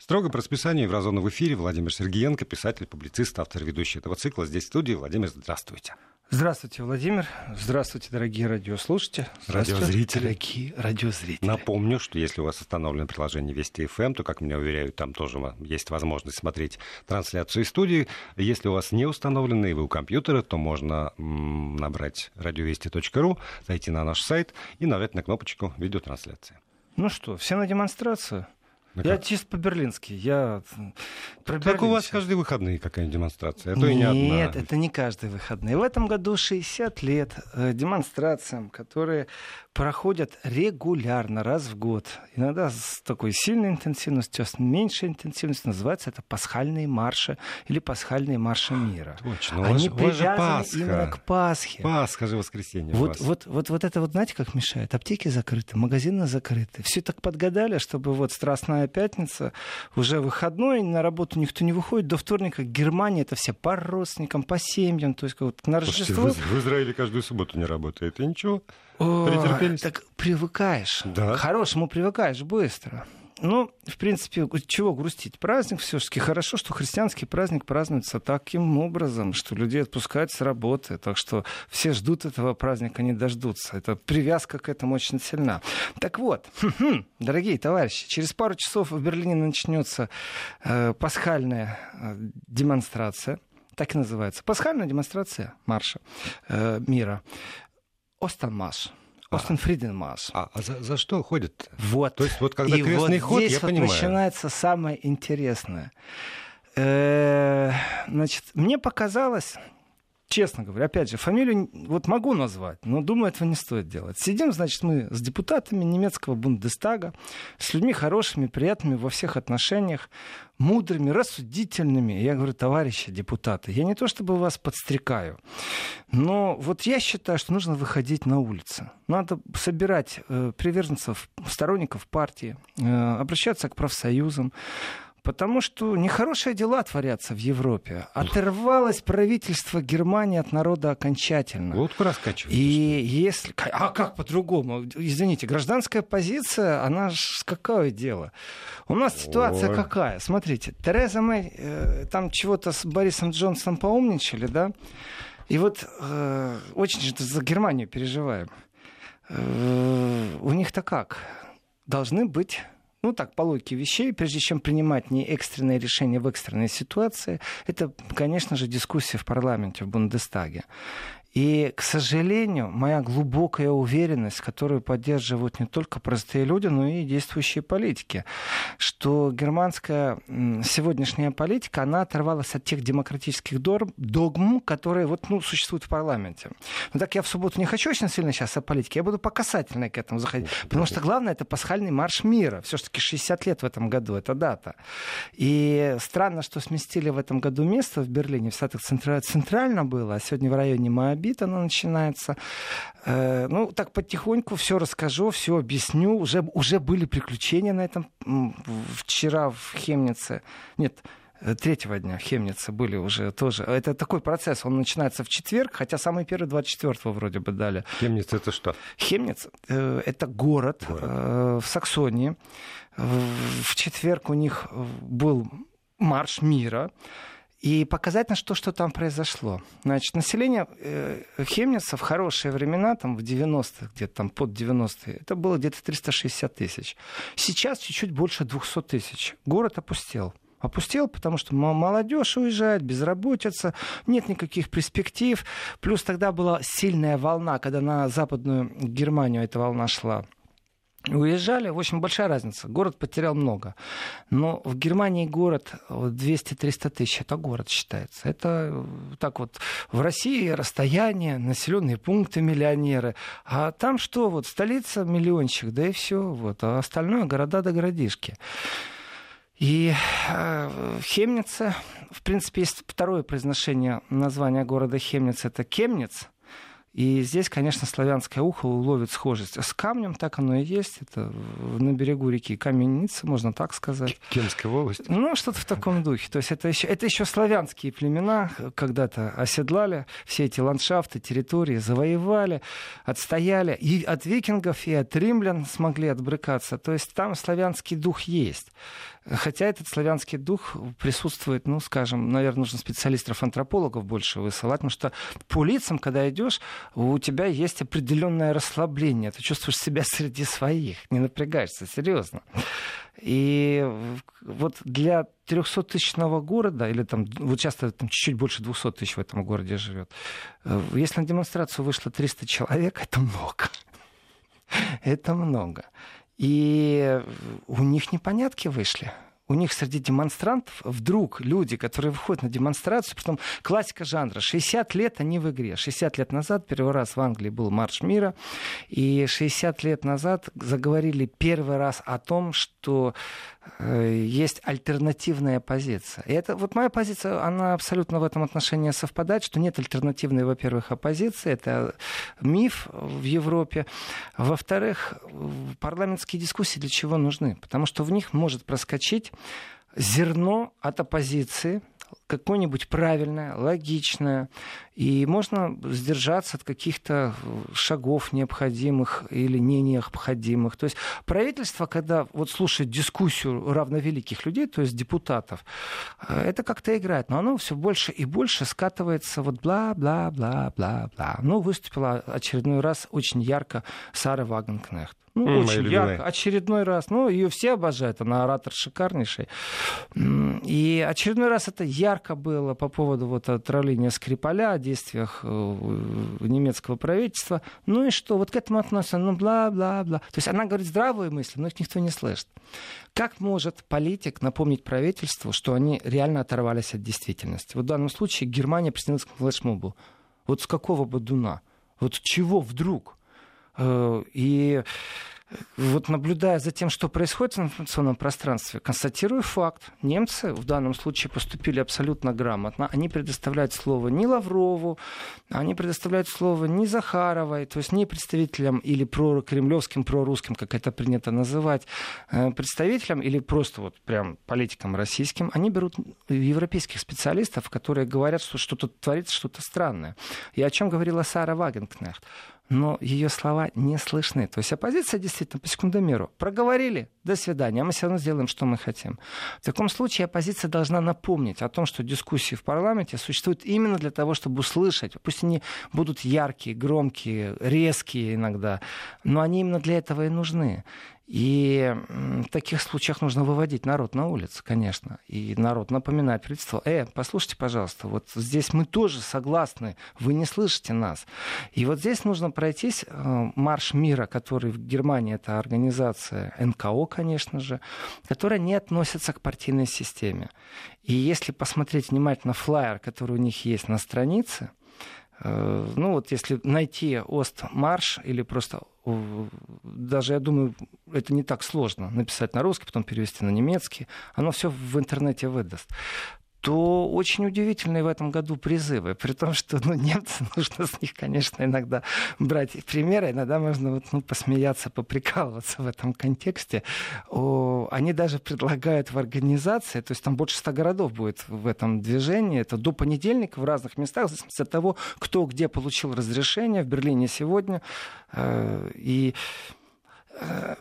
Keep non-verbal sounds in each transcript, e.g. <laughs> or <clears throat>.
Строго по расписанию Еврозона в эфире. Владимир Сергеенко, писатель, публицист, автор, ведущий этого цикла. Здесь в студии. Владимир, здравствуйте. Здравствуйте, Владимир. Здравствуйте, дорогие радиослушатели. Здравствуйте, радиозрители. Дорогие радиозрители. Напомню, что если у вас установлено приложение Вести ФМ, эм, то, как меня уверяют, там тоже есть возможность смотреть трансляцию из студии. Если у вас не установлено и вы у компьютера, то можно м- набрать радиовести.ру, зайти на наш сайт и нажать на кнопочку видеотрансляции. Ну что, все на демонстрацию? Ну, я чисто по-берлински. Я про так у вас каждые выходные какая-нибудь демонстрация, а то Нет, и не одна. Нет, это не каждые выходные. В этом году 60 лет э, демонстрациям, которые проходят регулярно, раз в год. Иногда с такой сильной интенсивностью, а с меньшей интенсивностью. Называется это пасхальные марши или пасхальные марши мира. Точно. Они привязаны именно к Пасхе. Пасха же воскресенье вот, вот, вот, вот это вот, знаете, как мешает? Аптеки закрыты, магазины закрыты. Все так подгадали, чтобы вот Страстная Пятница, уже выходной, на работу никто не выходит. До вторника Германия это все по родственникам, по семьям. То есть вот на Слушайте, Рождество... В, в Израиле каждую субботу не работает. И ничего. Претерпелись. Так привыкаешь. Да. К хорошему привыкаешь быстро. Ну, в принципе, чего грустить? Праздник все-таки хорошо, что христианский праздник празднуется таким образом, что людей отпускают с работы. Так что все ждут этого праздника, не дождутся. Это привязка к этому очень сильна. Так вот, дорогие товарищи, через пару часов в Берлине начнется э, пасхальная э, демонстрация. Так и называется. Пасхальная демонстрация марша э, мира. Остенмаш. Остен Фриденмаш. А, а за, за что ходят? Вот. То есть вот когда и крестный вот ход, здесь я вот понимаю. начинается самое интересное. Э, значит, мне показалось, честно говоря, опять же, фамилию вот могу назвать, но думаю, этого не стоит делать. Сидим, значит, мы с депутатами немецкого Бундестага, с людьми хорошими, приятными во всех отношениях, мудрыми, рассудительными. Я говорю, товарищи депутаты, я не то чтобы вас подстрекаю, но вот я считаю, что нужно выходить на улицы. Надо собирать э, приверженцев, сторонников партии, э, обращаться к профсоюзам, Потому что нехорошие дела творятся в Европе. Оторвалось правительство Германии от народа окончательно. Водку раскачивают. И если... А как по-другому? Извините, гражданская позиция, она ж какое дело? У нас Ой. ситуация какая? Смотрите, Тереза Мэй э, там чего-то с Борисом Джонсоном поумничали, да? И вот э, очень же за Германию переживаем. Э, у них-то как? Должны быть ну так, по логике вещей, прежде чем принимать не экстренные решения в экстренной ситуации, это, конечно же, дискуссия в парламенте, в Бундестаге. И, к сожалению, моя глубокая уверенность, которую поддерживают не только простые люди, но и действующие политики, что германская сегодняшняя политика, она оторвалась от тех демократических догм, которые вот, ну, существуют в парламенте. Но так я в субботу не хочу очень сильно сейчас о политике, я буду по касательной к этому заходить. Потому что главное, это пасхальный марш мира. Все-таки 60 лет в этом году, это дата. И странно, что сместили в этом году место в Берлине, в Штатах центрально было, а сегодня в районе Моабит обид она начинается. Э, ну, так потихоньку все расскажу, все объясню. Уже, уже были приключения на этом вчера в Хемнице. Нет, э, третьего дня Хемницы были уже тоже. Это такой процесс, он начинается в четверг, хотя самый первый 24-го вроде бы дали. Хемниц это что? Хемниц э, это город, город. Э, в Саксонии. В четверг у них был марш мира и показать, на что, что там произошло. Значит, население э, Хемница в хорошие времена, там в 90-х, где-то там под 90-е, это было где-то 360 тысяч. Сейчас чуть-чуть больше 200 тысяч. Город опустел. Опустел, потому что молодежь уезжает, безработица, нет никаких перспектив. Плюс тогда была сильная волна, когда на Западную Германию эта волна шла уезжали. В общем, большая разница. Город потерял много. Но в Германии город 200-300 тысяч. Это город считается. Это э, так вот в России расстояние, населенные пункты, миллионеры. А там что? Вот столица миллиончик, да и все. Вот. А остальное города до городишки. И э, Хемница, в принципе, есть второе произношение названия города Хемниц, это Кемниц. И здесь, конечно, славянское ухо уловит схожесть. С камнем так оно и есть. Это на берегу реки Каменница, можно так сказать. Кемская область. Ну, что-то в таком духе. То есть это еще, это еще славянские племена когда-то оседлали все эти ландшафты, территории, завоевали, отстояли. И от викингов, и от римлян смогли отбрыкаться. То есть там славянский дух есть. Хотя этот славянский дух присутствует, ну, скажем, наверное, нужно специалистов-антропологов больше высылать, потому что по лицам, когда идешь, у тебя есть определенное расслабление. Ты чувствуешь себя среди своих, не напрягаешься, серьезно. И вот для 300-тысячного города, или там, вот часто там чуть-чуть больше 200 тысяч в этом городе живет, если на демонстрацию вышло 300 человек, это много. Это много. И у них непонятки вышли у них среди демонстрантов вдруг люди, которые выходят на демонстрацию, потом классика жанра, 60 лет они в игре. 60 лет назад первый раз в Англии был Марш мира, и 60 лет назад заговорили первый раз о том, что э, есть альтернативная позиция. И это вот моя позиция, она абсолютно в этом отношении совпадает, что нет альтернативной, во-первых, оппозиции, это миф в Европе. Во-вторых, парламентские дискуссии для чего нужны? Потому что в них может проскочить зерно от оппозиции, какое-нибудь правильное, логичное, и можно сдержаться от каких-то шагов необходимых или не необходимых. То есть правительство, когда вот слушает дискуссию равновеликих людей, то есть депутатов, э, это как-то играет, но оно все больше и больше скатывается вот бла-бла-бла-бла-бла. Ну, выступила очередной раз очень ярко Сара Вагенкнехт. Ну, mm, очень ярко. Очередной раз. Ну, ее все обожают. Она оратор шикарнейший. И очередной раз это ярко было по поводу вот отравления Скрипаля, о действиях э, немецкого правительства. Ну и что? Вот к этому относятся, ну, бла-бла-бла. То есть она говорит здравые мысли, но их никто не слышит. Как может политик напомнить правительству, что они реально оторвались от действительности? Вот в данном случае Германия присоединилась к флешмобу. Вот с какого бодуна? Вот чего вдруг? Э, и вот наблюдая за тем, что происходит в информационном пространстве, констатирую факт. Немцы в данном случае поступили абсолютно грамотно. Они предоставляют слово не Лаврову, они предоставляют слово не Захаровой, то есть не представителям или про кремлевским, прорусским, как это принято называть, э, представителям или просто вот прям политикам российским. Они берут европейских специалистов, которые говорят, что что-то творится, что-то странное. И о чем говорила Сара Вагенкнехт но ее слова не слышны. То есть оппозиция действительно по секундомеру проговорили, до свидания, а мы все равно сделаем, что мы хотим. В таком случае оппозиция должна напомнить о том, что дискуссии в парламенте существуют именно для того, чтобы услышать. Пусть они будут яркие, громкие, резкие иногда, но они именно для этого и нужны. И в таких случаях нужно выводить народ на улицу, конечно. И народ напоминать правительству, э, послушайте, пожалуйста, вот здесь мы тоже согласны, вы не слышите нас. И вот здесь нужно пройтись э, марш мира, который в Германии, это организация НКО, конечно же, которая не относится к партийной системе. И если посмотреть внимательно флайер, который у них есть на странице, Э, ну вот если найти Ост-марш или просто даже, я думаю, это не так сложно написать на русский, потом перевести на немецкий, оно все в интернете выдаст то очень удивительные в этом году призывы. При том, что ну, немцы, <laughs> нужно с них, конечно, иногда брать примеры. Иногда можно вот, ну, посмеяться, поприкалываться в этом контексте. О, они даже предлагают в организации, то есть там больше ста городов будет в этом движении. Это до понедельника в разных местах, в зависимости от того, кто где получил разрешение. В Берлине сегодня. Э, и э,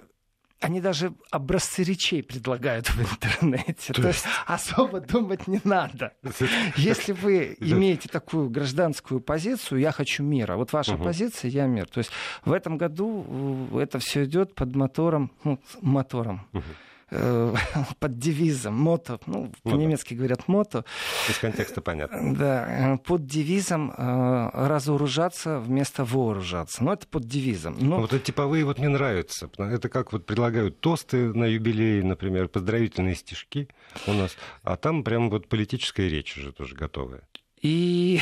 они даже образцы речей предлагают в интернете. То, То есть особо думать не надо. <laughs> Если вы имеете такую гражданскую позицию, я хочу мира. Вот ваша угу. позиция, я мир. То есть в этом году э, это все идет под мотором, ну, мотором. Угу Э, <laughs> под девизом мото, ну, по-немецки говорят мото. Из контекста понятно. Да, э, под девизом э, разоружаться вместо вооружаться. Но это под девизом. Но... Вот эти типовые вот мне нравятся. Это как вот предлагают тосты на юбилей, например, поздравительные стишки у нас, а там прям вот политическая речь уже тоже готовая. И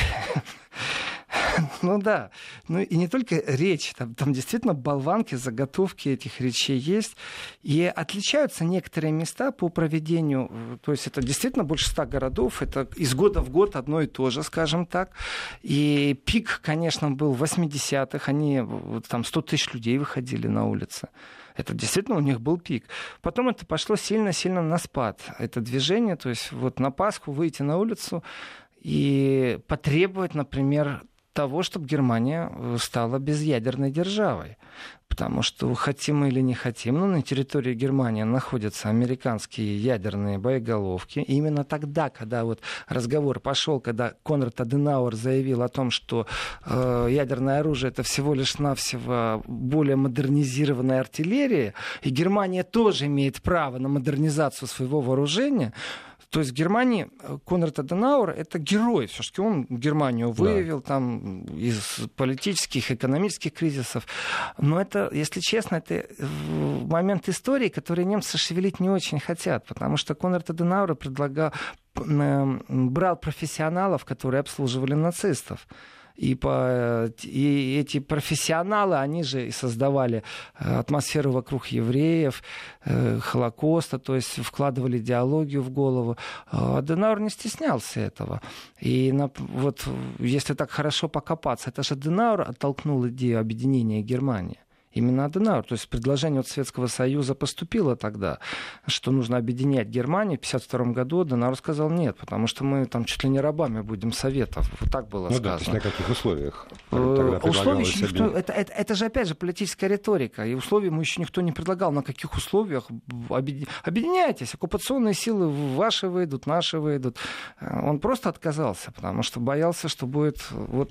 <laughs> <laughs> Ну да. Ну и не только речь, там, там действительно болванки, заготовки этих речей есть. И отличаются некоторые места по проведению, то есть это действительно больше ста городов, это из года в год одно и то же, скажем так. И пик, конечно, был в 80-х, они там 100 тысяч людей выходили на улицы. Это действительно у них был пик. Потом это пошло сильно-сильно на спад. Это движение, то есть вот на Пасху выйти на улицу и потребовать, например, того, чтобы Германия э, стала безъядерной державой. потому что хотим мы или не хотим, но на территории Германии находятся американские ядерные боеголовки. И именно тогда, когда вот разговор пошел, когда Конрад Аденауэр заявил о том, что э, ядерное оружие это всего лишь навсего более модернизированная артиллерия, и Германия тоже имеет право на модернизацию своего вооружения, то есть в Германии э, Конрад Аденауэр — это герой. Все-таки он Германию выявил да. там из политических, экономических кризисов. Но это, если честно, это э, момент истории, который немцы шевелить не очень хотят, потому что Конрад Аденауэр предлагал, брал профессионалов, которые обслуживали нацистов. И, по, и эти профессионалы, они же и создавали э, атмосферу вокруг евреев, э, Холокоста, то есть вкладывали идеологию в голову. А Денаур не стеснялся этого. И на, вот если так хорошо покопаться, это же Денаур оттолкнул идею объединения Германии. Именно Аденауэр. То есть предложение от Советского Союза поступило тогда, что нужно объединять Германию. В 1952 году Аденауэр сказал нет, потому что мы там чуть ли не рабами будем Советов. Вот так было ну, сказано. Да, то есть на каких условиях? Э, условия еще никто... Это, это, это же опять же политическая риторика. И условия ему еще никто не предлагал. На каких условиях объединяйтесь. Оккупационные силы ваши выйдут, наши выйдут. Э, он просто отказался, потому что боялся, что будет вот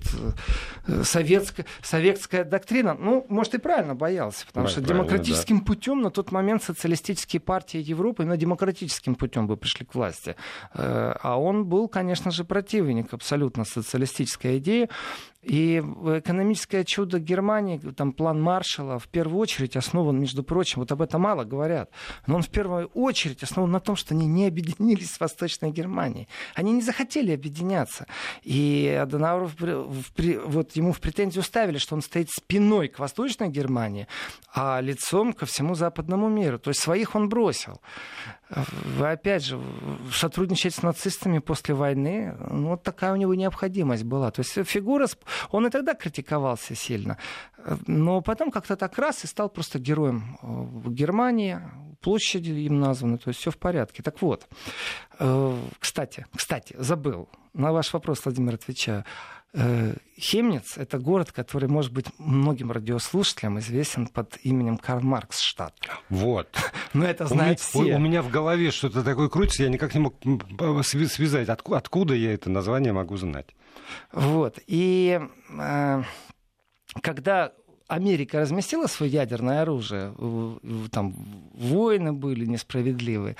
э, советская, советская доктрина. Ну, может и правильно боялся, потому да, что демократическим да. путем на тот момент социалистические партии Европы на демократическим путем бы пришли к власти. Э, а он был, конечно же, противник абсолютно социалистической идеи. И экономическое чудо Германии, там план Маршалла, в первую очередь основан, между прочим, вот об этом мало говорят, но он в первую очередь основан на том, что они не объединились с Восточной Германией. Они не захотели объединяться. И Аденауэр вот ему в претензию ставили, что он стоит спиной к Восточной Германии, а лицом ко всему западному миру. То есть своих он бросил. Опять же, сотрудничать с нацистами после войны, ну, вот такая у него необходимость была. То есть фигура, он и тогда критиковался сильно, но потом как-то так раз и стал просто героем в Германии, площади им названы, то есть все в порядке. Так вот, э, кстати, кстати, забыл, на ваш вопрос, Владимир, отвечаю. Э, Хемниц — это город, который, может быть, многим радиослушателям известен под именем Карл Маркс штат. Вот. <laughs> Но это знают у меня, все. У меня в голове что-то такое крутится, я никак не мог связать, откуда, откуда я это название могу знать. Вот. И э, когда Америка разместила свое ядерное оружие, там войны были несправедливые,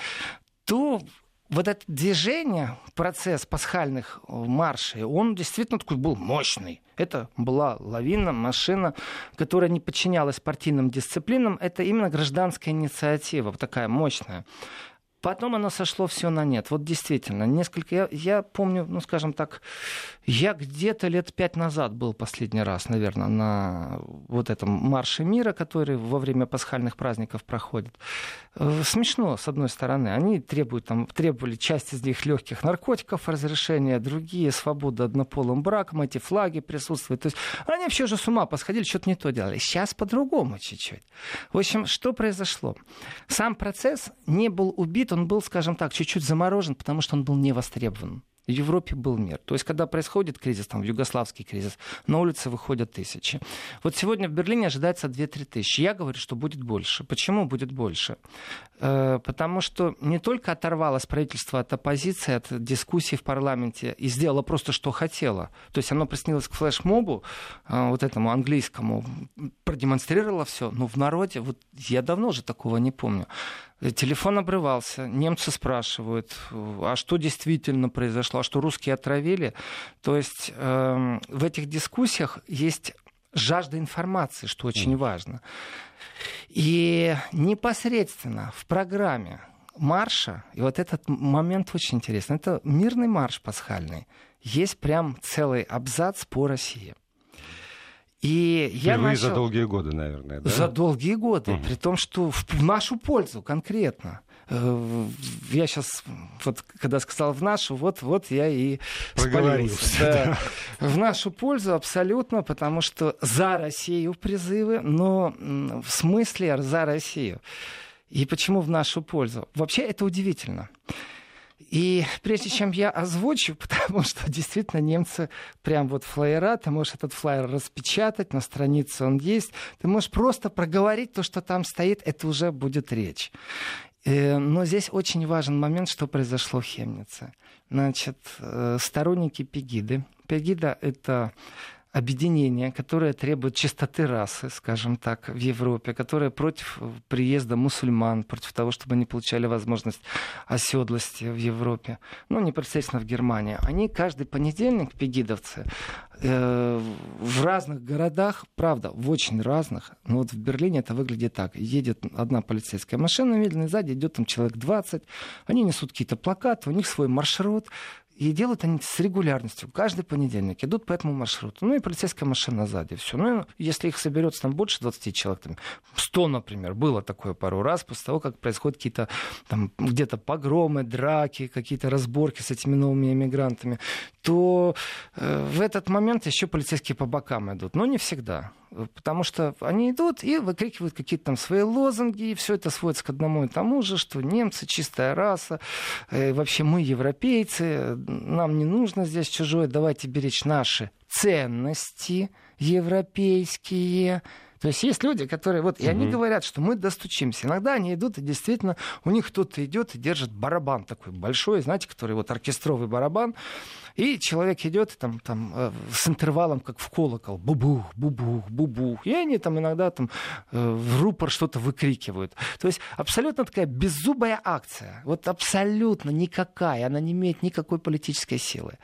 то вот это движение, процесс пасхальных э, маршей, он действительно такой был мощный. Это была лавина, машина, которая не подчинялась партийным дисциплинам. Это именно гражданская инициатива, такая мощная. Потом оно сошло все на нет. Вот действительно, несколько... Я, я помню, ну, скажем так, я где-то лет пять назад был последний раз, наверное, на вот этом марше мира, который во время пасхальных праздников проходит. Э, смешно, с одной стороны. Они требуют, там, требовали часть из них легких наркотиков разрешения, другие свободы однополым браком, эти флаги присутствуют. То есть они вообще же с ума посходили, что-то не то делали. Сейчас по-другому чуть-чуть. В общем, что произошло? Сам процесс не был убит конфликт, он был, скажем так, чуть-чуть заморожен, потому что он был не востребован. В Европе был мир. То есть, когда происходит кризис, там, югославский кризис, на улицы выходят тысячи. Вот сегодня в Берлине ожидается 2-3 тысячи. Я говорю, что будет больше. Почему будет больше? Э, потому что не только оторвалось правительство от оппозиции, от дискуссий в парламенте и сделало просто, что хотело. То есть, оно приснилось к флешмобу, э, вот этому английскому, продемонстрировало все. Но в народе, вот я давно уже такого не помню. Телефон обрывался, немцы спрашивают, а что действительно произошло, а что русские отравили. То есть э, в этих дискуссиях есть жажда информации, что очень mm. важно. И непосредственно в программе марша, и вот этот момент очень интересный, это мирный марш пасхальный, есть прям целый абзац по России. И я начал... за долгие годы, наверное, да? За долгие годы, угу. при том, что в нашу пользу конкретно. Э, я сейчас, вот когда сказал в нашу, вот, вот я и проговорился. Да. В нашу пользу абсолютно, потому что за Россию призывы, но в смысле за Россию. И почему в нашу пользу? Вообще это удивительно. И прежде чем я озвучу, <laughs> потому что действительно немцы прям вот флайера, ты можешь этот флайер распечатать, на странице он есть, ты можешь просто проговорить то, что там стоит, это уже будет речь. Э, но здесь очень важен момент, что произошло в Хемнице. Значит, э, сторонники Пегиды. Пегида — это объединение, которое требует чистоты расы, скажем так, в Европе, которое против приезда мусульман, против того, чтобы они получали возможность оседлости в Европе, ну, непосредственно в Германии. Они каждый понедельник, пегидовцы, э, в разных городах, правда, в очень разных, но вот в Берлине это выглядит так. Едет одна полицейская машина медленно, сзади идет там человек 20, они несут какие-то плакаты, у них свой маршрут, и делают они с регулярностью. Каждый понедельник идут по этому маршруту. Ну и полицейская машина сзади. Все. Ну, если их соберется там больше 20 человек, там 100, например, было такое пару раз, после того, как происходят какие-то там где-то погромы, драки, какие-то разборки с этими новыми иммигрантами, то э, в этот момент еще полицейские по бокам идут. Но не всегда. Потому что они идут и выкрикивают какие-то там свои лозунги, и все это сводится к одному и тому же, что немцы чистая раса, э, вообще мы европейцы, нам не нужно здесь чужое, давайте беречь наши ценности европейские. То есть есть люди, которые вот, и угу. они говорят, что мы достучимся. Иногда они идут, и действительно, у них кто-то идет и держит барабан такой большой, знаете, который вот оркестровый барабан. И человек идет там, там, э, с интервалом, как в колокол, бубух, бубух, бубух. И они там иногда там, э, в рупор что-то выкрикивают. То есть абсолютно такая беззубая акция. Вот абсолютно никакая. Она не имеет никакой политической силы.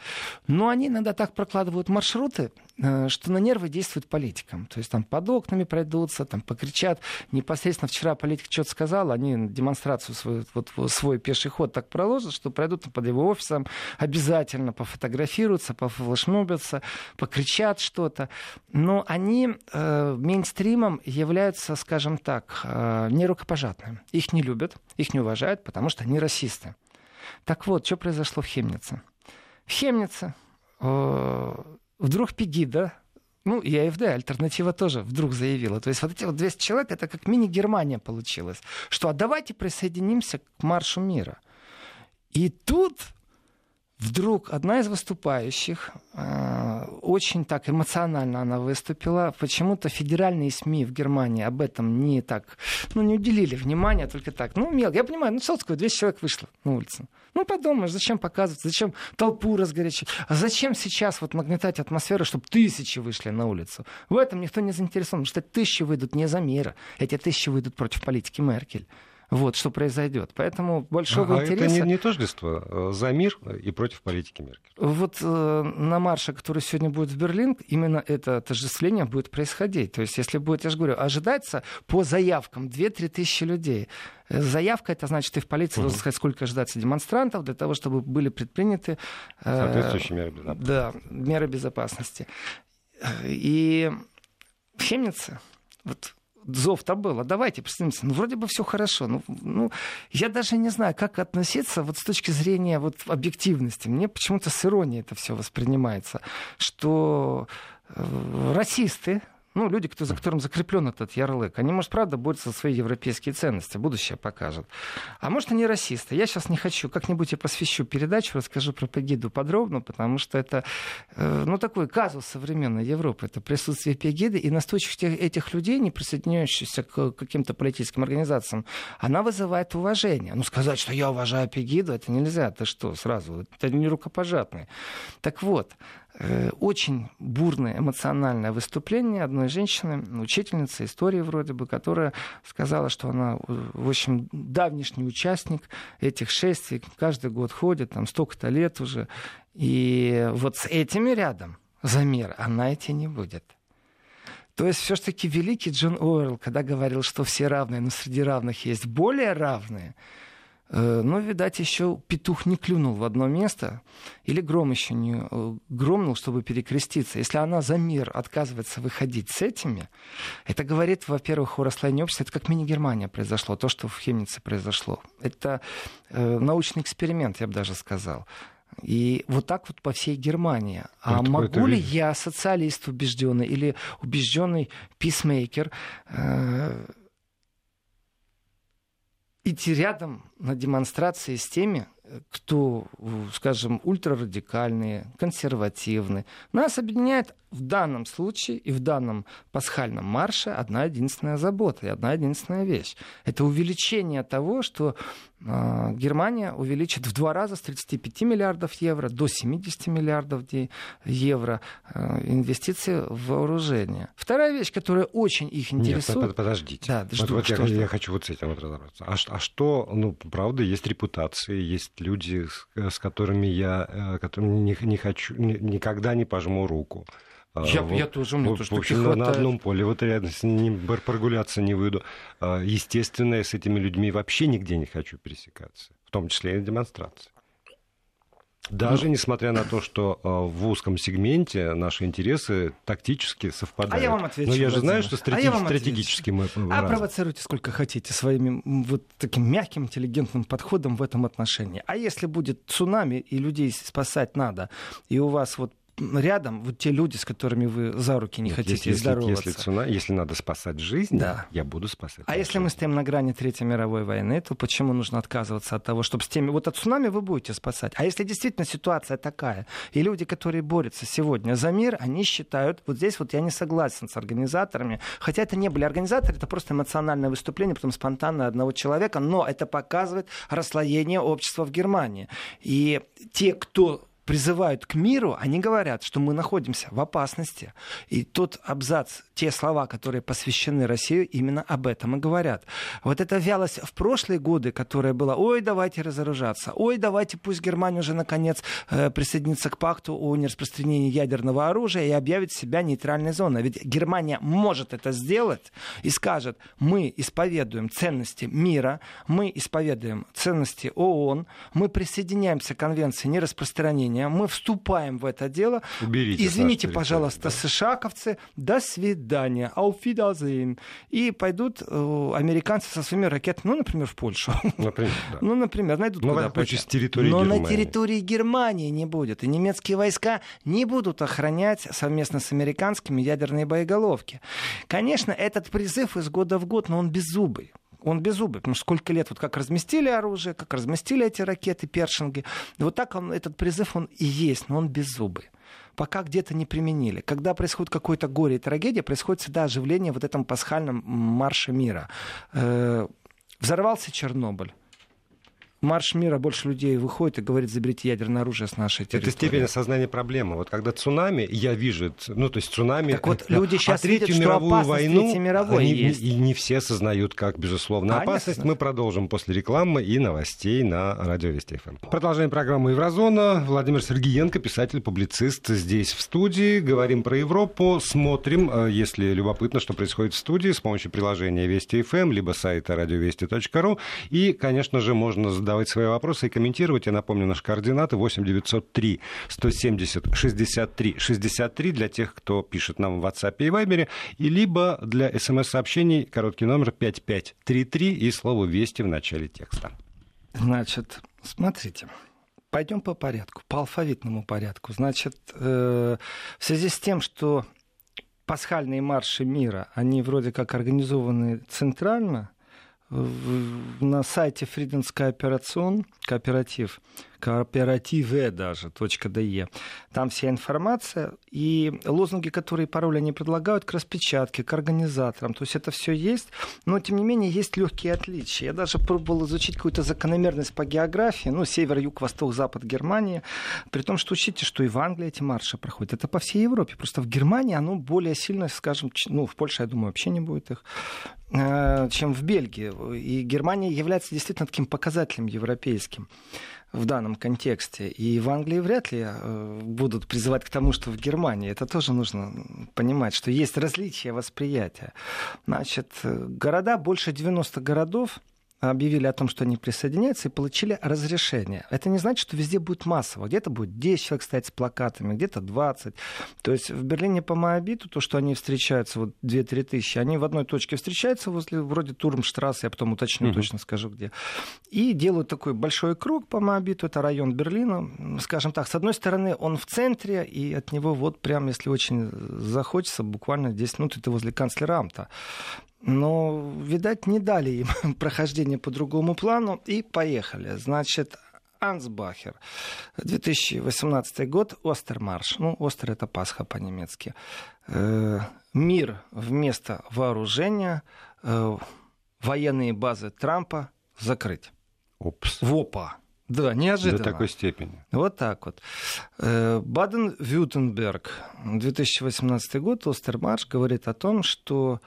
Но они иногда так прокладывают маршруты, э, что на нервы действует политикам. То есть там под окнами пройдутся, там покричат. Непосредственно вчера политик что-то сказал, они демонстрацию свою, вот, свой пеший ход так проложат, что пройдут под его офисом обязательно по пофотографируются, пофлешмобятся, покричат что-то. Но они э, мейнстримом являются, скажем так, э, нерукопожатными. Их не любят, их не уважают, потому что они расисты. Так вот, что произошло в Хемнице? В Хемнице э, вдруг Пегида, ну, и АФД, альтернатива тоже вдруг заявила. То есть вот эти вот 200 человек, это как мини-Германия получилось. Что, а давайте присоединимся к маршу мира. И тут Вдруг одна из выступающих, э, очень так эмоционально она выступила, почему-то федеральные СМИ в Германии об этом не так, ну, не уделили внимания, только так. Ну, мелко. Я понимаю, ну, что такое, 200 человек вышло на улицу. Ну, подумаешь, зачем показывать, зачем толпу разгорячить, а зачем сейчас вот нагнетать атмосферу, чтобы тысячи вышли на улицу? В этом никто не заинтересован, потому что тысячи выйдут не за мира, эти тысячи выйдут против политики Меркель вот, что произойдет. Поэтому большого а интереса... это не, не тождество э, за мир и против политики Меркель? Вот э, на марше, который сегодня будет в Берлин, именно это отождествление будет происходить. То есть, если будет, я же говорю, ожидается по заявкам 2-3 тысячи людей. Э, заявка, это значит, ты в полиции угу. должен сказать, сколько ожидается демонстрантов, для того, чтобы были предприняты... Э, Соответствующие меры безопасности. Да, меры безопасности. И в Хемнице, вот зов-то был, а давайте присоединимся. Ну, вроде бы все хорошо. Ну, ну, я даже не знаю, как относиться вот с точки зрения вот объективности. Мне почему-то с иронией это все воспринимается, что э, расисты, ну, люди, кто, за которым закреплен этот ярлык, они, может, правда, борются за свои европейские ценности, будущее покажет. А может, они расисты. Я сейчас не хочу, как-нибудь я посвящу передачу, расскажу про Пегиду подробно, потому что это, э, ну, такой казус современной Европы. Это присутствие Пегиды и настойчивость этих людей, не присоединяющихся к каким-то политическим организациям, она вызывает уважение. Ну, сказать, что я уважаю Пегиду, это нельзя. Ты что, сразу? Это не рукопожатные. Так вот, очень бурное эмоциональное выступление одной женщины, учительницы истории вроде бы, которая сказала, что она, в общем, давнишний участник этих шествий, каждый год ходит, там столько-то лет уже. И вот с этими рядом за мир она идти не будет. То есть все-таки великий Джон Уоррелл, когда говорил, что все равные, но среди равных есть более равные, Э, но, видать, еще петух не клюнул в одно место, или гром еще не э, громнул, чтобы перекреститься. Если она за мир отказывается выходить с этими, это говорит, во-первых, о расслоении общества. Это как мини-Германия произошло, то, что в Хемнице произошло. Это э, научный эксперимент, я бы даже сказал. И вот так вот по всей Германии. А вот могу ли я, социалист убежденный или убежденный писмейкер, э, идти рядом на демонстрации с теми, кто, скажем, ультрарадикальные, консервативные. Нас объединяет в данном случае и в данном пасхальном марше одна единственная забота и одна единственная вещь. Это увеличение того, что Германия увеличит в два раза с 35 миллиардов евро до 70 миллиардов евро э, инвестиции в вооружение. Вторая вещь, которая очень их интересует... Нет, подождите. Да, вот, вот я, я хочу вот с этим вот разобраться. А, а что, ну, правда, есть репутации, есть люди, с, с которыми я э, которыми не, не хочу, никогда не пожму руку. Я, вот, я тоже, мне тоже в общем, на, на одном поле. Вот рядом с ним прогуляться не выйду. А, естественно, я с этими людьми вообще нигде не хочу пересекаться, в том числе и на демонстрации. Даже ну, несмотря на то, что э, в узком сегменте наши интересы тактически совпадают. А я вам отвечу. Но я же знаю, что стратеги... а стратегически мы А провоцируйте сколько хотите своими вот таким мягким, интеллигентным подходом в этом отношении. А если будет цунами и людей спасать надо, и у вас вот рядом вот те люди, с которыми вы за руки не Нет, хотите если, здороваться. Если, цена, если надо спасать жизнь, да. я буду спасать. А если жизнь. мы стоим на грани Третьей мировой войны, то почему нужно отказываться от того, чтобы с теми... Вот от цунами вы будете спасать. А если действительно ситуация такая, и люди, которые борются сегодня за мир, они считают... Вот здесь вот я не согласен с организаторами, хотя это не были организаторы, это просто эмоциональное выступление, потом спонтанное одного человека, но это показывает расслоение общества в Германии. И те, кто призывают к миру, они говорят, что мы находимся в опасности. И тот абзац, те слова, которые посвящены России, именно об этом и говорят. Вот эта вялость в прошлые годы, которая была, ой, давайте разоружаться, ой, давайте пусть Германия уже наконец э, присоединится к пакту о нераспространении ядерного оружия и объявит себя нейтральной зоной. Ведь Германия может это сделать и скажет, мы исповедуем ценности мира, мы исповедуем ценности ООН, мы присоединяемся к конвенции нераспространения решение, мы вступаем в это дело. Уберите Извините, пожалуйста, да. сшаковцы, до свидания, Wiedersehen. И пойдут э, американцы со своими ракетами, ну, например, в Польшу. Например, да. Ну, например, найдут ну, куда пойти. территории Но Германии. на территории Германии не будет. И немецкие войска не будут охранять совместно с американскими ядерные боеголовки. Конечно, этот призыв из года в год, но он беззубый он беззубый, потому что сколько лет вот как разместили оружие, как разместили эти ракеты, першинги, вот так он, этот призыв он и есть, но он беззубый пока где-то не применили. Когда происходит какое-то горе и трагедия, происходит всегда оживление вот этом пасхальном марше мира. Э, взорвался Чернобыль марш мира больше людей выходит и говорит, заберите ядерное оружие с нашей территории. Это степень осознания проблемы. Вот когда цунами, я вижу, ну то есть цунами... Так вот <laughs> люди сейчас а Третью видят, мировую что войну мировой они, есть. И не все осознают, как, безусловно, Конечно. опасность. Мы продолжим после рекламы и новостей на Радио Вести ФМ. Продолжаем программу «Еврозона». Владимир Сергеенко, писатель, публицист, здесь в студии. Говорим про Европу, смотрим, э, если любопытно, что происходит в студии, с помощью приложения Вести ФМ, либо сайта радиовести.ру. И, конечно же, можно задавать задавать свои вопросы и комментировать. Я напомню, наши координаты 8 903 170 63 63 для тех, кто пишет нам в WhatsApp и Viber, и либо для смс-сообщений короткий номер 5533 и слово «Вести» в начале текста. Значит, смотрите. Пойдем по порядку, по алфавитному порядку. Значит, э, в связи с тем, что пасхальные марши мира, они вроде как организованы центрально, на сайте Фриденская операцион, кооператив, кооперативе даже, .de. Там вся информация и лозунги, которые пароли они предлагают к распечатке, к организаторам. То есть это все есть, но тем не менее есть легкие отличия. Я даже пробовал изучить какую-то закономерность по географии, ну, север, юг, восток, запад Германии, при том, что учите, что и в Англии эти марши проходят. Это по всей Европе. Просто в Германии оно более сильно, скажем, ну, в Польше, я думаю, вообще не будет их, э, чем в Бельгии. И Германия является действительно таким показателем европейским в данном контексте. И в Англии вряд ли э, будут призывать к тому, что в Германии. Это тоже нужно понимать, что есть различия восприятия. Значит, э, города, больше 90 городов, объявили о том, что они присоединяются и получили разрешение. Это не значит, что везде будет массово. Где-то будет 10 человек стоять с плакатами, где-то 20. То есть в Берлине по Моабиту, то, что они встречаются, вот 2-3 тысячи, они в одной точке встречаются возле вроде Турмштрассы, я потом уточню, угу. точно скажу где. И делают такой большой круг по Моабиту, это район Берлина. Скажем так, с одной стороны, он в центре, и от него вот прям, если очень захочется, буквально 10 минут, это возле канцлера Амта. Но, видать, не дали им <laughs> прохождение по другому плану и поехали. Значит, Ансбахер. 2018 год, Остермарш. Ну, Остер это Пасха по-немецки. Э, мир вместо вооружения, э, военные базы Трампа закрыть. Опс. Вопа. Да, неожиданно. До такой степени. Вот так вот. Э, Баден-Вютенберг, 2018 год, Остермарш говорит о том, что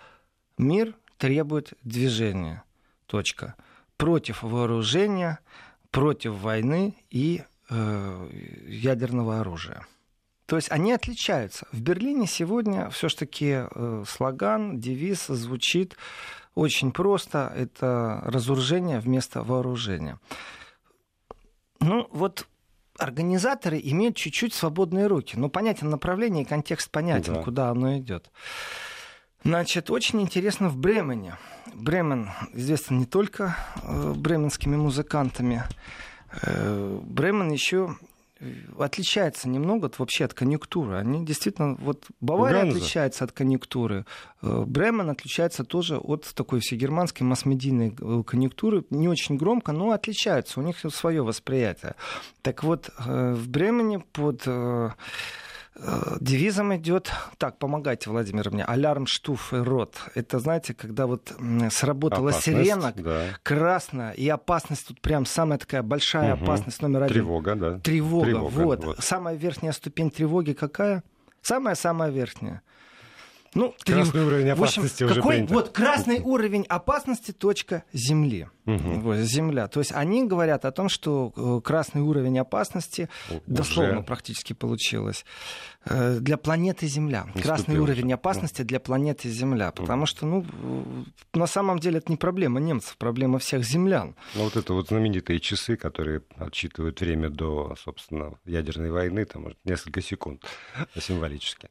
мир требует движения. Точка. Против вооружения, против войны и э, ядерного оружия. То есть они отличаются. В Берлине сегодня все-таки э, слоган, девиз звучит очень просто. Это разоружение вместо вооружения. Ну, вот организаторы имеют чуть-чуть свободные руки. Ну, понятен направление и контекст понятен, да. куда оно идет. Значит, очень интересно в Бремене. Бремен известен не только э, бременскими музыкантами. Э, Бремен еще отличается немного от, вообще от конъюнктуры. Они действительно, вот Бавария Ганза. отличается от конъюнктуры, э, Бремен отличается тоже от такой всегерманской масс-медийной э, конъюнктуры. Не очень громко, но отличаются, у них свое восприятие. Так вот, э, в Бремене под Э, девизом идет, так, помогайте, Владимир, мне, алярм, штуф и рот. Это, знаете, когда вот сработала опасность, сирена да. красная, и опасность тут прям самая такая большая угу. опасность номер один. Тревога, да. Тревога, Тревога вот. вот. Самая верхняя ступень тревоги какая? Самая-самая верхняя. Ну, красный три... уровень опасности в общем, уже какой... принято. Вот красный уровень опасности точка Земли. Угу. Вот, земля. То есть они говорят о том, что э, красный уровень опасности уже. дословно практически получилось э, для планеты Земля. Наступил. Красный уровень опасности для планеты Земля. Потому угу. что, ну, на самом деле это не проблема немцев, проблема всех землян. Ну, вот это вот знаменитые часы, которые отсчитывают время до, собственно, ядерной войны, там, может, несколько секунд символически.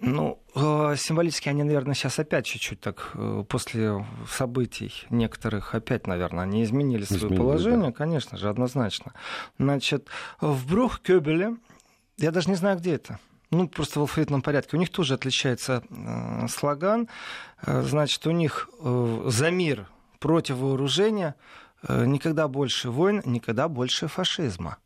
Ну, э, символически они, наверное, сейчас опять чуть-чуть так, э, после событий некоторых, опять, наверное, они изменили свое изменили, положение, да. конечно же, однозначно. Значит, в Брухкёбеле, я даже не знаю, где это, ну, просто в алфавитном порядке. У них тоже отличается э, слоган. Э, значит, у них э, за мир против вооружения, э, никогда больше войн, никогда больше фашизма.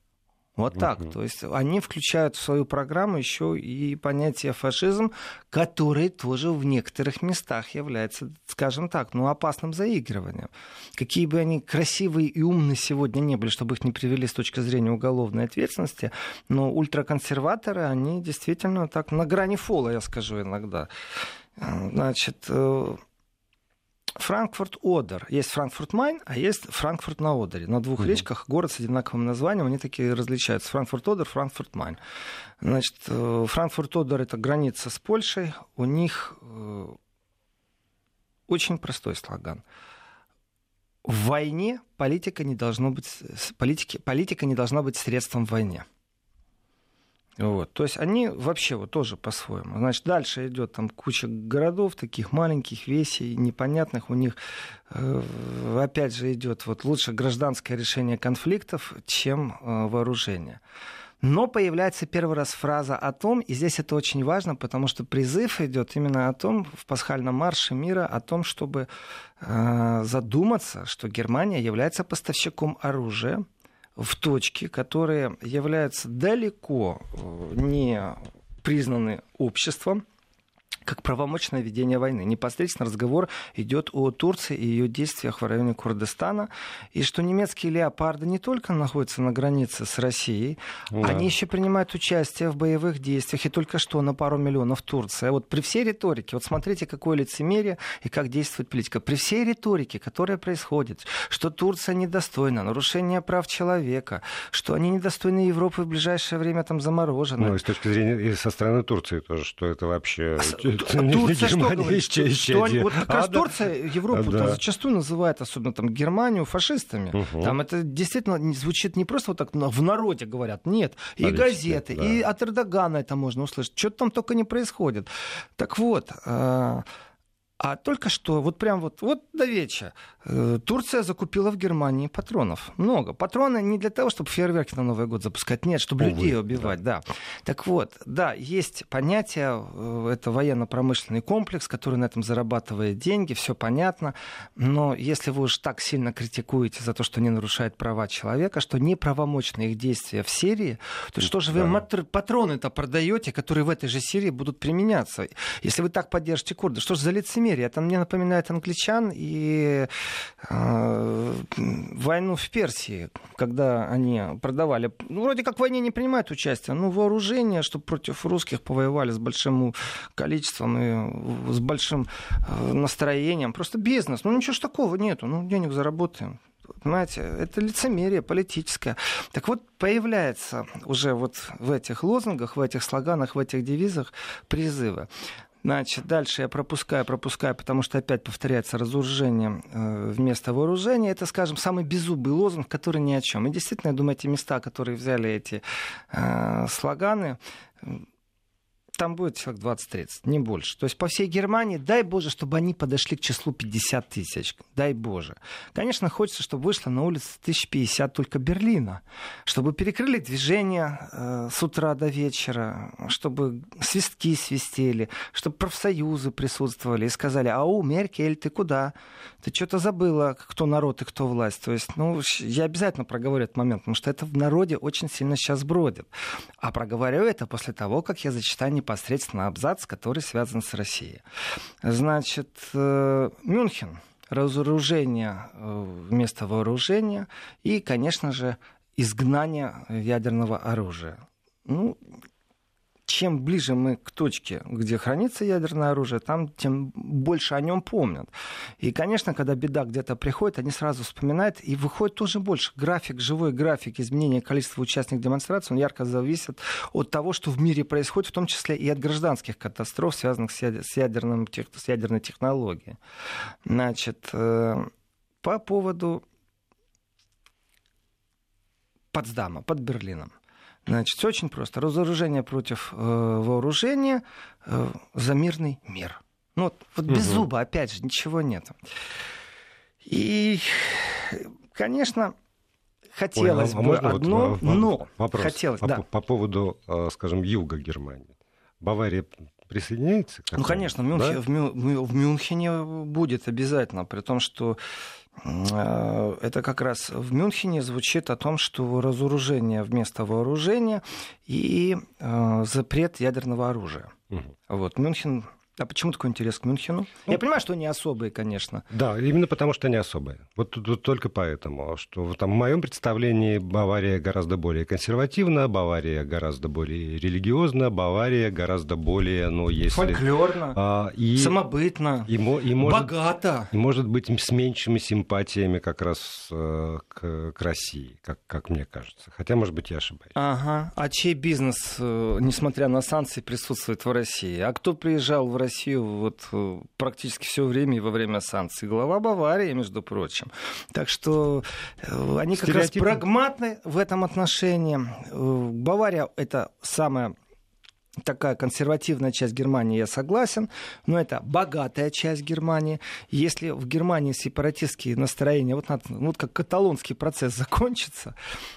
Вот так. То есть они включают в свою программу еще и понятие фашизм, который тоже в некоторых местах является, скажем так, ну, опасным заигрыванием. Какие бы они красивые и умные сегодня не были, чтобы их не привели с точки зрения уголовной ответственности, но ультраконсерваторы, они действительно так на грани фола, я скажу иногда. Значит, э, Франкфурт-Одер. Есть Франкфурт-Майн, а есть Франкфурт на Одере. На двух речках город с одинаковым названием, они такие различаются. Франкфурт-Одер, Франкфурт-Майн. Значит, э, Франкфурт-Одер это граница с Польшей. У них э, очень простой слоган. В войне политика не должно быть, политики, политика не должна быть средством в войне. Вот. То есть они вообще вот тоже по-своему. Значит, дальше идет там куча городов, таких маленьких, весей, непонятных. У них, э, опять же, идет вот лучше гражданское решение конфликтов, чем э, вооружение. Но появляется первый раз фраза о том, и здесь это очень важно, потому что призыв идет именно о том, в пасхальном марше мира, о том, чтобы э, задуматься, что Германия является поставщиком оружия, в точки, которые являются далеко э, не признаны обществом, как правомочное ведение войны. Непосредственно разговор идет о Турции и ее действиях в районе Курдистана, и что немецкие леопарды не только находятся на границе с Россией, да. они еще принимают участие в боевых действиях, и только что на пару миллионов Турция. Вот при всей риторике, вот смотрите, какое лицемерие и как действует политика. При всей риторике, которая происходит, что Турция недостойна, нарушение прав человека, что они недостойны Европы в ближайшее время там заморожены. Ну, и с точки зрения и со стороны Турции тоже, что это вообще Турция что <laughs> говорит? Что они, вот как а, раз да. Турция Европу да. зачастую называет, особенно там Германию, фашистами. Угу. Там это действительно звучит не просто вот так в народе говорят, нет. И Политики, газеты, да. и от Эрдогана это можно услышать. Что там только не происходит. Так вот, а, только что, вот прям вот, вот до вечера, э, Турция закупила в Германии патронов. Много. Патроны не для того, чтобы фейерверки на Новый год запускать, нет, чтобы Увы, людей убивать, да. да. Так вот, да, есть понятие, э, это военно-промышленный комплекс, который на этом зарабатывает деньги, все понятно. Но если вы уж так сильно критикуете за то, что не нарушает права человека, что неправомочны их действия в Сирии, то что же вы да. патроны-то продаете, которые в этой же Сирии будут применяться? Если вы так поддержите курды, что же за лицемерие? Лицемерие. Это мне напоминает англичан и э, войну в Персии, когда они продавали, ну, вроде как в войне не принимают участие, но вооружение, чтобы против русских повоевали с большим количеством и с большим э, настроением. Просто бизнес. Ну, ничего ж такого нету. Ну, денег заработаем. Понимаете, это лицемерие политическое. Так вот, появляется уже вот в этих лозунгах, в этих слоганах, в этих девизах призывы. Значит, дальше я пропускаю, пропускаю, потому что опять повторяется разоружение э, вместо вооружения. Это, скажем, самый беззубый лозунг, который ни о чем. И действительно, я думаю, эти места, которые взяли эти э, слоганы, там будет человек 20-30, не больше. То есть по всей Германии, дай боже, чтобы они подошли к числу 50 тысяч. Дай боже. Конечно, хочется, чтобы вышло на улице 1050 только Берлина. Чтобы перекрыли движение э, с утра до вечера, чтобы свистки свистели, чтобы профсоюзы присутствовали и сказали, ау, Меркель, ты куда? Ты что-то забыла, кто народ и кто власть. То есть, ну, я обязательно проговорю этот момент, потому что это в народе очень сильно сейчас бродит. А проговорю это после того, как я зачитаю непосредственно абзац, который связан с Россией. Значит, э, Мюнхен, разоружение э, вместо вооружения и, конечно же, изгнание ядерного оружия. Ну, чем ближе мы к точке, где хранится ядерное оружие, там тем больше о нем помнят. И, конечно, когда беда где-то приходит, они сразу вспоминают, и выходит тоже больше. График, живой график изменения количества участников демонстрации, он ярко зависит от того, что в мире происходит, в том числе и от гражданских катастроф, связанных с, ядерным, с ядерной технологией. Значит, э, по поводу Потсдама, под Берлином. Значит, все очень просто. Разоружение против э, вооружения э, за мирный мир. Ну вот, вот без угу. зуба, опять же, ничего нет. И, конечно, хотелось Ой, а, бы одно, вот, но вопрос хотелось, по, да. по поводу, э, скажем, юга Германии. Бавария присоединяется? Ну, конечно, в, Мюнхен, да? в, Мю, в Мюнхене будет обязательно, при том, что Э, это как раз в Мюнхене звучит о том, что разоружение вместо вооружения и э, запрет ядерного оружия. Угу. Вот Мюнхен а почему такой интерес к Мюнхену? Ну, Я понимаю, что они особые, конечно. Да, именно потому, что они особые. Вот тут только поэтому, что там, в моем представлении Бавария гораздо более консервативна, Бавария гораздо более религиозна, Бавария гораздо более, ну, если... Фольклорно, а, и, самобытно, и, и, может, богато. И, может быть, с меньшими симпатиями как раз э, к, к России, как, как мне кажется. Хотя, может быть, я ошибаюсь. Ага. А чей бизнес, э, несмотря на санкции, присутствует в России? А кто приезжал в Россию? Россию вот э, практически все время и во время санкций. Глава Баварии, между прочим. Так что э, они как раз прагматны в этом отношении. Э, Бавария это самая такая консервативная часть Германии, я согласен, но это богатая часть Германии. Если в Германии сепаратистские настроения, вот, надо, вот как каталонский процесс закончится,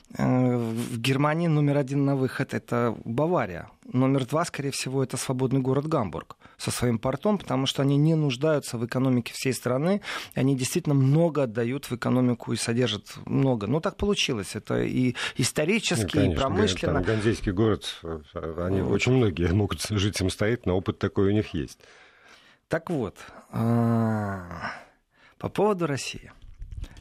в Германии номер один на выход это Бавария. Номер два, скорее всего, это свободный город Гамбург со своим портом, потому что они не нуждаются в экономике всей страны. Они действительно много отдают в экономику и содержат много. Ну, так получилось. Это и исторически, ну, конечно, и промышленно. Там Ганзейский город, они вот. очень многие <laughs> могут жить самостоятельно, опыт такой у них есть. Так вот, а, по поводу России.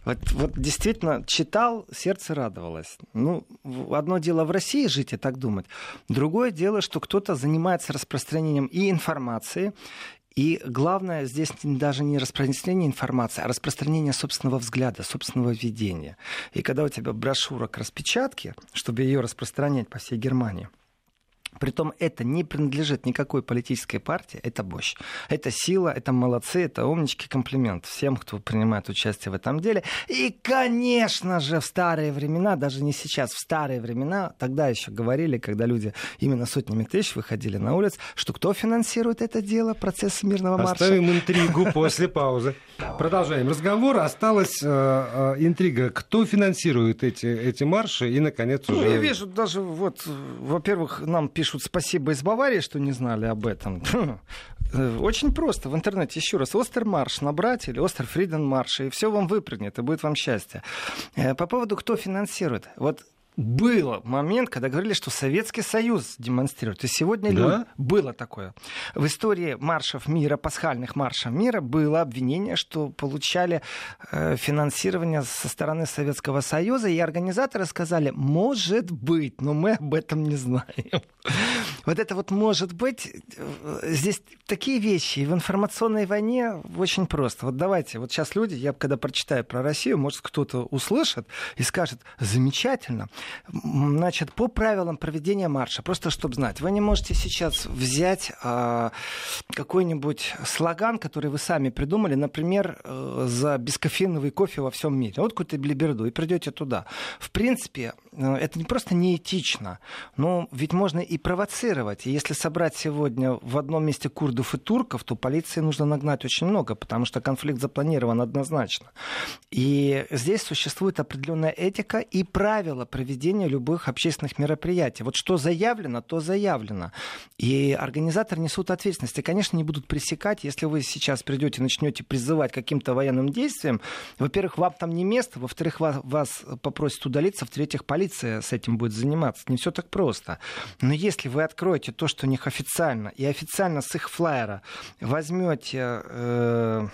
Вот, вот действительно читал, сердце радовалось. Ну, одно дело в России жить и так думать. Другое дело, что кто-то занимается распространением и информации, и главное здесь даже не распространение информации, а распространение собственного взгляда, собственного видения. И когда у тебя брошюра к распечатке, чтобы ее распространять по всей Германии, Притом это не принадлежит никакой политической партии, это Бощ. Это сила, это молодцы, это умнички, комплимент всем, кто принимает участие в этом деле. И, конечно же, в старые времена, даже не сейчас, в старые времена, тогда еще говорили, когда люди именно сотнями тысяч выходили на улиц, что кто финансирует это дело, процесс мирного марша. Оставим интригу после паузы. Продолжаем разговор. Осталась э, э, интрига, кто финансирует эти, эти марши и, наконец, уже... Ну, я вижу, даже вот, во-первых, нам пишут спасибо из Баварии, что не знали об этом. <laughs> Очень просто. В интернете еще раз Остермарш набрать или Остерфриденмарш, и все вам выпрыгнет, и будет вам счастье. Э, по поводу, кто финансирует. Вот был момент, когда говорили, что Советский Союз демонстрирует. И сегодня да? люди... было такое. В истории маршев мира, пасхальных маршев мира, было обвинение, что получали э, финансирование со стороны Советского Союза, и организаторы сказали, может быть, но мы об этом не знаем. Вот это вот может быть, э, здесь такие вещи, и в информационной войне очень просто. Вот давайте, вот сейчас люди, я когда прочитаю про Россию, может кто-то услышит и скажет, замечательно, Значит, по правилам проведения марша, просто чтобы знать, вы не можете сейчас взять э, какой-нибудь слоган, который вы сами придумали, например, э, за бескофеиновый кофе во всем мире. Вот какую-то блиберду, и придете туда. В принципе, э, это не просто неэтично, но ведь можно и провоцировать. И если собрать сегодня в одном месте курдов и турков, то полиции нужно нагнать очень много, потому что конфликт запланирован однозначно. И здесь существует определенная этика и правила проведения любых общественных мероприятий. Вот что заявлено, то заявлено. И организаторы несут ответственность. И, конечно, не будут пресекать, если вы сейчас придете и начнете призывать каким-то военным действиям. Во-первых, вам там не место, во-вторых, вас, вас попросят удалиться, в-третьих, полиция с этим будет заниматься. Не все так просто. Но если вы откроете то, что у них официально, и официально с их флайера возьмете... Э-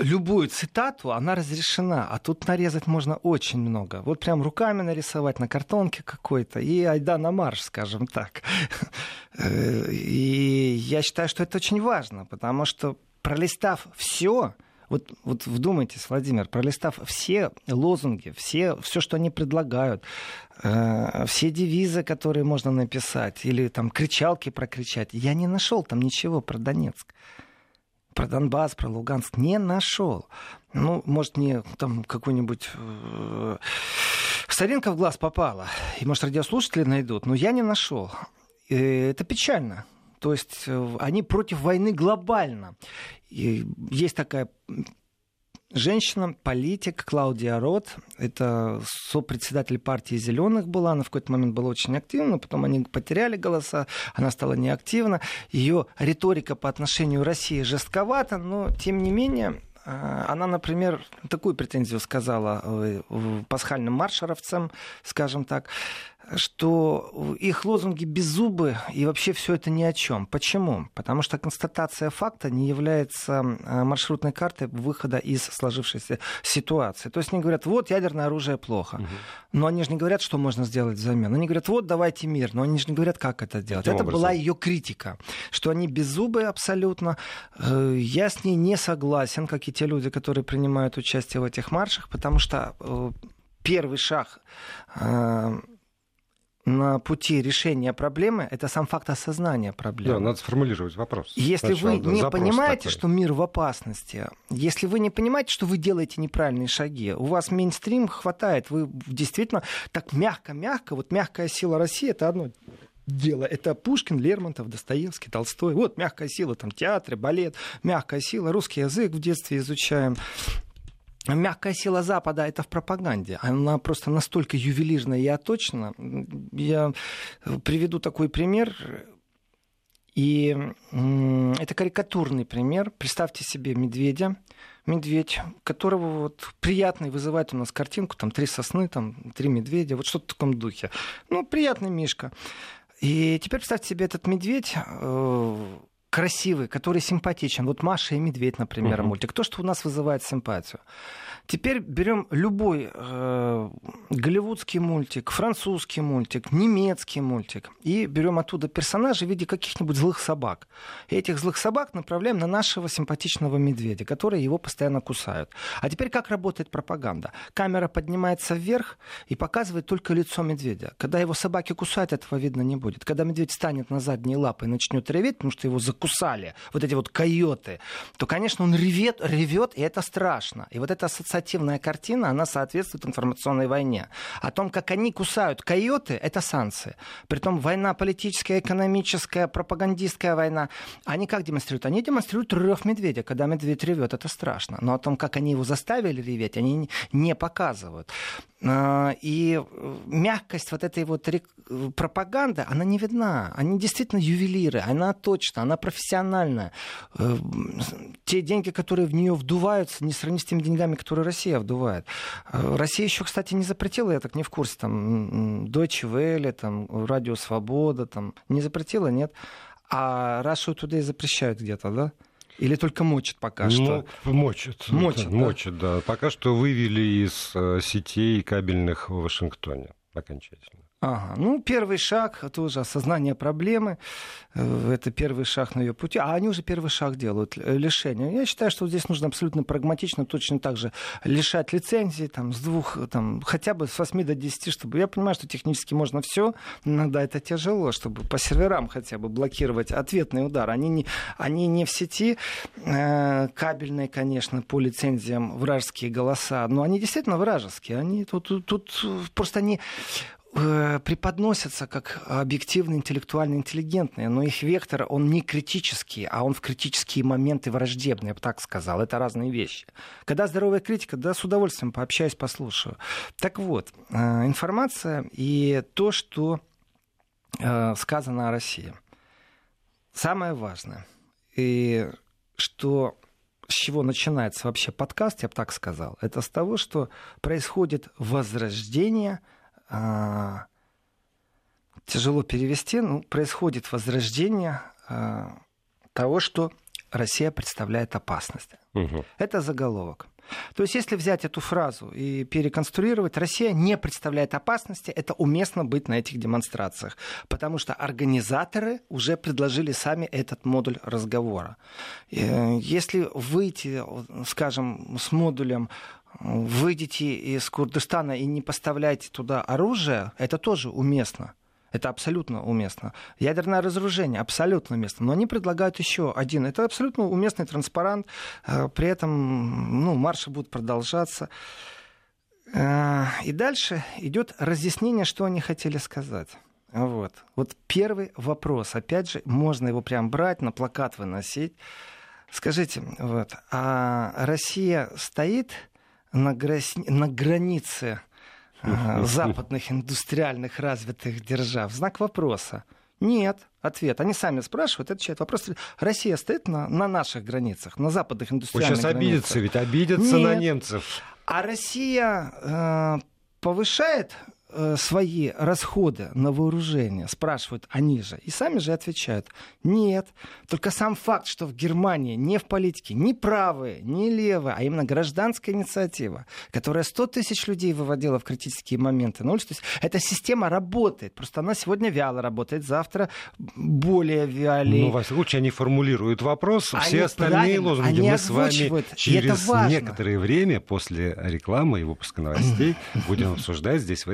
любую цитату, она разрешена, а тут нарезать можно очень много. Вот прям руками нарисовать на картонке какой-то, и айда на марш, скажем так. Э, и я считаю, что это очень важно, потому что пролистав все, вот, вот вдумайтесь, Владимир, пролистав все лозунги, все, все, что они предлагают, э, все девизы, которые можно написать, или там кричалки прокричать, я не нашел там ничего про Донецк про Донбасс, про Луганск не нашел. Ну, может, мне там какой-нибудь э, соринка в глаз попала, и, может, радиослушатели найдут, но я не нашел. Это печально. То есть э, они против войны глобально. И есть такая женщина, политик Клаудия Рот. Это сопредседатель партии «Зеленых» была. Она в какой-то момент была очень активна, потом они потеряли голоса, она стала неактивна. Ее риторика по отношению к России жестковата, но, тем не менее, э, она, например, такую претензию сказала э, пасхальным маршеровцам, скажем так, что их лозунги беззубы и вообще все это ни о чем. Почему? Потому что констатация факта не является э, маршрутной картой выхода из сложившейся ситуации. То есть они говорят, вот ядерное оружие плохо. Угу. Но они же не говорят, что можно сделать взамен. Они говорят, вот давайте мир. Но они же не говорят, как это делать. Каким это образом? была ее критика, что они беззубые абсолютно. Э, я с ней не согласен, как и те люди, которые принимают участие в этих маршах, потому что э, первый шаг на пути решения проблемы это сам факт осознания проблемы. Да, надо сформулировать вопрос. Если Сначала, вы не понимаете, такой. что мир в опасности, если вы не понимаете, что вы делаете неправильные шаги, у вас мейнстрим хватает, вы действительно так мягко-мягко, вот мягкая сила России это одно дело. Это Пушкин, Лермонтов, Достоевский, Толстой. Вот мягкая сила, там театры, балет, мягкая сила, русский язык в детстве изучаем. Мягкая сила Запада это в пропаганде. Она просто настолько ювелирная и оточена. Я приведу такой пример. И это карикатурный пример. Представьте себе медведя, медведь, которого вот приятный вызывает у нас картинку, там три сосны, там три медведя, вот что-то в таком духе. Ну, приятный мишка. И теперь представьте себе этот медведь, э, красивый, который симпатичен. Вот Маша и Медведь, например, uh-huh. мультик. То, что у нас вызывает симпатию. Теперь берем любой э, голливудский мультик, французский мультик, немецкий мультик и берем оттуда персонажей в виде каких-нибудь злых собак. И этих злых собак направляем на нашего симпатичного медведя, которые его постоянно кусают. А теперь как работает пропаганда? Камера поднимается вверх и показывает только лицо медведя. Когда его собаки кусают, этого видно не будет. Когда медведь станет на задние лапы и начнет реветь, потому что его закусали вот эти вот койоты, то, конечно, он ревет, ревет, и это страшно. И вот эта ассоциация ассоциативная картина, она соответствует информационной войне. О том, как они кусают койоты, это санкции. Притом война политическая, экономическая, пропагандистская война. Они как демонстрируют? Они демонстрируют рев медведя. Когда медведь ревет, это страшно. Но о том, как они его заставили реветь, они не показывают. А, и мягкость вот этой вот пропаганды, она не видна. Они действительно ювелиры, она точно, она профессиональная. Э, те деньги, которые в нее вдуваются, не сравнить с теми деньгами, которые Россия вдувает. Э, Россия еще, кстати, не запретила, я так не в курсе, там, Deutsche Welle, там, Радио Свобода, там, не запретила, нет? А Russia Today запрещают где-то, да? Или только мочат пока ну, что? Мочат. Мочат, да? мочат, да. Пока что вывели из э, сетей кабельных в Вашингтоне окончательно. Ага. Ну, первый шаг тоже осознание проблемы. Э, это первый шаг на ее пути. А они уже первый шаг делают, лишение. Я считаю, что здесь нужно абсолютно прагматично точно так же лишать лицензии там, с двух, там, хотя бы с 8 до 10, чтобы... Я понимаю, что технически можно все, иногда это тяжело, чтобы по серверам хотя бы блокировать ответный удар. Они не, они не в сети, э, кабельные, конечно, по лицензиям вражеские голоса, но они действительно вражеские. Они тут, тут, просто они преподносятся как объективно, интеллектуально интеллигентные, но их вектор, он не критический, а он в критические моменты враждебный, я бы так сказал. Это разные вещи. Когда здоровая критика, да, с удовольствием пообщаюсь, послушаю. Так вот, э, информация и то, что э, сказано о России. Самое важное, и что с чего начинается вообще подкаст, я бы так сказал, это с того, что происходит возрождение – а, тяжело перевести, ну, происходит возрождение а, того, что Россия представляет опасность. Угу. Это заголовок. То есть, если взять эту фразу и переконструировать, Россия не представляет опасности, это уместно быть на этих демонстрациях, потому что организаторы уже предложили сами этот модуль разговора. Э, если выйти, скажем, с модулем выйдете из Курдистана и не поставляете туда оружие, это тоже уместно. Это абсолютно уместно. Ядерное разоружение абсолютно уместно. Но они предлагают еще один. Это абсолютно уместный транспарант. Э, при этом ну, марши будут продолжаться. Э, и дальше идет разъяснение, что они хотели сказать. Вот. вот первый вопрос. Опять же, можно его прям брать, на плакат выносить. Скажите, вот, а Россия стоит на, границе, на границе <laughs> западных индустриальных развитых держав? Знак вопроса. Нет. Ответ. Они сами спрашивают, отвечают. Вопрос. Россия стоит на, на наших границах, на западных индустриальных Вы сейчас границах. обидятся, ведь обидятся Нет. на немцев. А Россия э, повышает свои расходы на вооружение, спрашивают они же, и сами же отвечают, нет. Только сам факт, что в Германии не в политике ни правые, ни левые, а именно гражданская инициатива, которая 100 тысяч людей выводила в критические моменты на улицу, то есть эта система работает, просто она сегодня вяло работает, завтра более вялее. Ну, во всяком случае, они формулируют вопрос, они все остальные лозунги мы с вами через некоторое время после рекламы и выпуска новостей <clears throat> будем обсуждать здесь в